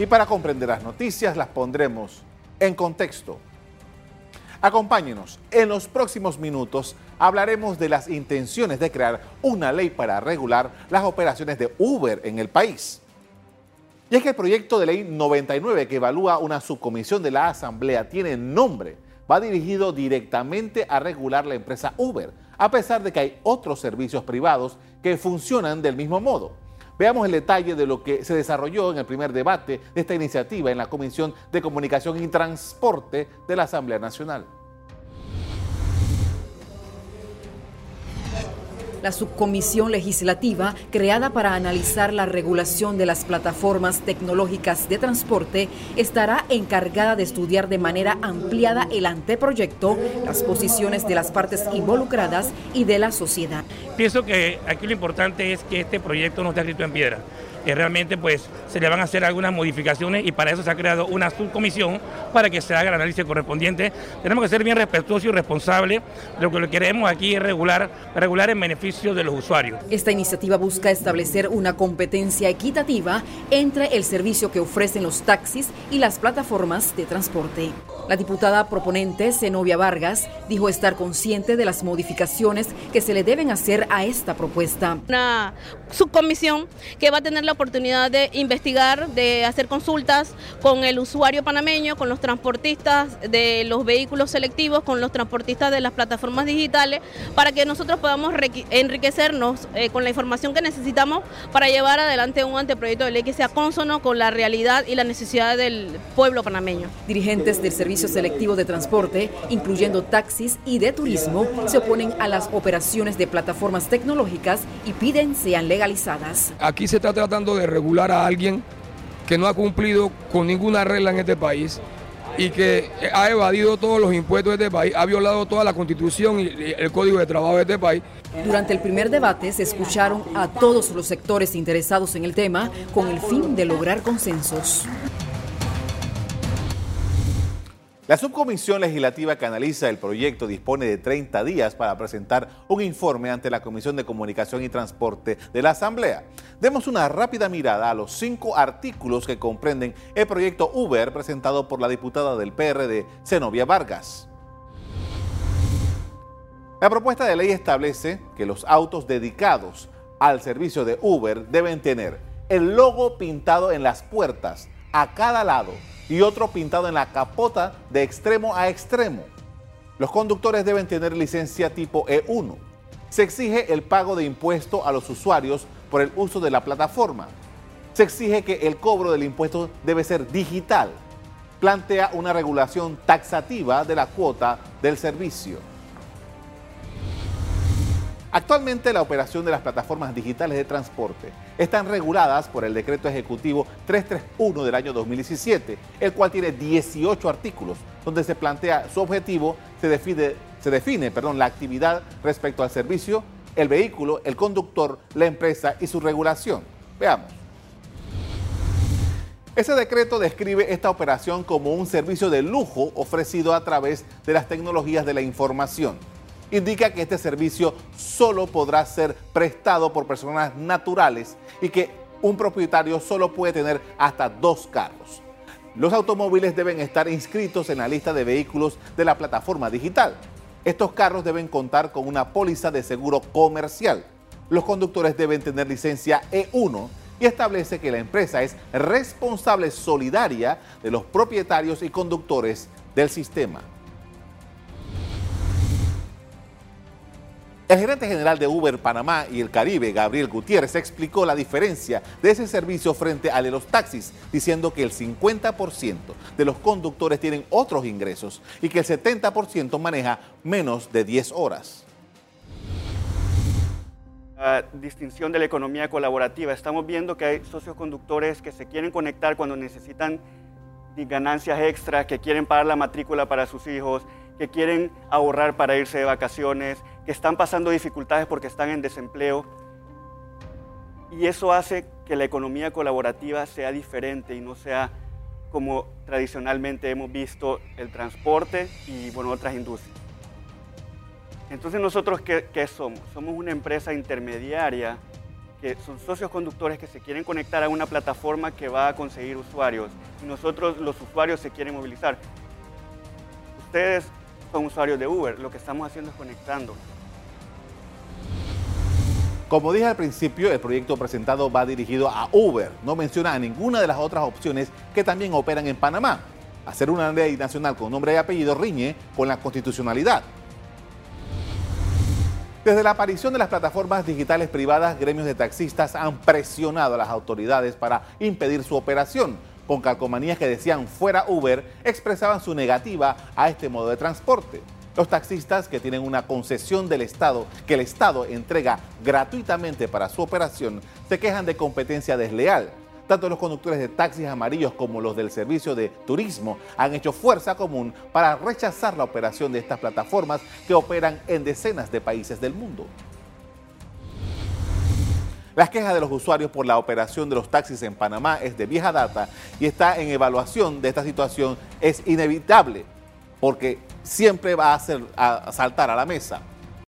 Y para comprender las noticias las pondremos en contexto. Acompáñenos, en los próximos minutos hablaremos de las intenciones de crear una ley para regular las operaciones de Uber en el país. Y es que el proyecto de ley 99 que evalúa una subcomisión de la Asamblea tiene nombre, va dirigido directamente a regular la empresa Uber, a pesar de que hay otros servicios privados que funcionan del mismo modo. Veamos el detalle de lo que se desarrolló en el primer debate de esta iniciativa en la Comisión de Comunicación y Transporte de la Asamblea Nacional. La subcomisión legislativa creada para analizar la regulación de las plataformas tecnológicas de transporte estará encargada de estudiar de manera ampliada el anteproyecto, las posiciones de las partes involucradas y de la sociedad. Pienso que aquí lo importante es que este proyecto no esté escrito en piedra que realmente pues se le van a hacer algunas modificaciones y para eso se ha creado una subcomisión para que se haga el análisis correspondiente. Tenemos que ser bien respetuosos y responsables. Lo que queremos aquí es regular, regular en beneficio de los usuarios. Esta iniciativa busca establecer una competencia equitativa entre el servicio que ofrecen los taxis y las plataformas de transporte. La diputada proponente, Zenobia Vargas, dijo estar consciente de las modificaciones que se le deben hacer a esta propuesta. Una subcomisión que va a tener la oportunidad de investigar, de hacer consultas con el usuario panameño, con los transportistas de los vehículos selectivos, con los transportistas de las plataformas digitales, para que nosotros podamos enriquecernos eh, con la información que necesitamos para llevar adelante un anteproyecto de ley que sea consono con la realidad y la necesidad del pueblo panameño. Dirigentes del servicio selectivo de transporte, incluyendo taxis y de turismo, se oponen a las operaciones de plataformas tecnológicas y piden sean legalizadas. Aquí se está tratando de regular a alguien que no ha cumplido con ninguna regla en este país y que ha evadido todos los impuestos de este país, ha violado toda la constitución y el código de trabajo de este país. Durante el primer debate se escucharon a todos los sectores interesados en el tema con el fin de lograr consensos. La subcomisión legislativa que analiza el proyecto dispone de 30 días para presentar un informe ante la Comisión de Comunicación y Transporte de la Asamblea. Demos una rápida mirada a los cinco artículos que comprenden el proyecto Uber presentado por la diputada del PRD, Zenobia Vargas. La propuesta de ley establece que los autos dedicados al servicio de Uber deben tener el logo pintado en las puertas a cada lado y otro pintado en la capota de extremo a extremo. Los conductores deben tener licencia tipo E1. Se exige el pago de impuesto a los usuarios por el uso de la plataforma. Se exige que el cobro del impuesto debe ser digital. Plantea una regulación taxativa de la cuota del servicio. Actualmente la operación de las plataformas digitales de transporte están reguladas por el decreto ejecutivo 331 del año 2017, el cual tiene 18 artículos, donde se plantea su objetivo, se define, la actividad respecto al servicio, el vehículo, el conductor, la empresa y su regulación. Veamos. Ese decreto describe esta operación como un servicio de lujo ofrecido a través de las tecnologías de la información indica que este servicio solo podrá ser prestado por personas naturales y que un propietario solo puede tener hasta dos carros. Los automóviles deben estar inscritos en la lista de vehículos de la plataforma digital. Estos carros deben contar con una póliza de seguro comercial. Los conductores deben tener licencia E1 y establece que la empresa es responsable solidaria de los propietarios y conductores del sistema. El gerente general de Uber Panamá y el Caribe, Gabriel Gutiérrez, explicó la diferencia de ese servicio frente al de los taxis, diciendo que el 50% de los conductores tienen otros ingresos y que el 70% maneja menos de 10 horas. La distinción de la economía colaborativa. Estamos viendo que hay socios conductores que se quieren conectar cuando necesitan ganancias extra, que quieren pagar la matrícula para sus hijos, que quieren ahorrar para irse de vacaciones, que están pasando dificultades porque están en desempleo. Y eso hace que la economía colaborativa sea diferente y no sea como tradicionalmente hemos visto el transporte y bueno, otras industrias. Entonces nosotros, ¿qué, qué somos? Somos una empresa intermediaria que son socios conductores que se quieren conectar a una plataforma que va a conseguir usuarios y nosotros los usuarios se quieren movilizar. Ustedes son usuarios de Uber, lo que estamos haciendo es conectando. Como dije al principio, el proyecto presentado va dirigido a Uber. No menciona a ninguna de las otras opciones que también operan en Panamá. Hacer una ley nacional con nombre y apellido riñe con la constitucionalidad. Desde la aparición de las plataformas digitales privadas, gremios de taxistas han presionado a las autoridades para impedir su operación. Con calcomanías que decían fuera Uber, expresaban su negativa a este modo de transporte. Los taxistas que tienen una concesión del Estado que el Estado entrega gratuitamente para su operación se quejan de competencia desleal. Tanto los conductores de taxis amarillos como los del servicio de turismo han hecho fuerza común para rechazar la operación de estas plataformas que operan en decenas de países del mundo. Las quejas de los usuarios por la operación de los taxis en Panamá es de vieja data y está en evaluación de esta situación es inevitable porque siempre va a, hacer, a saltar a la mesa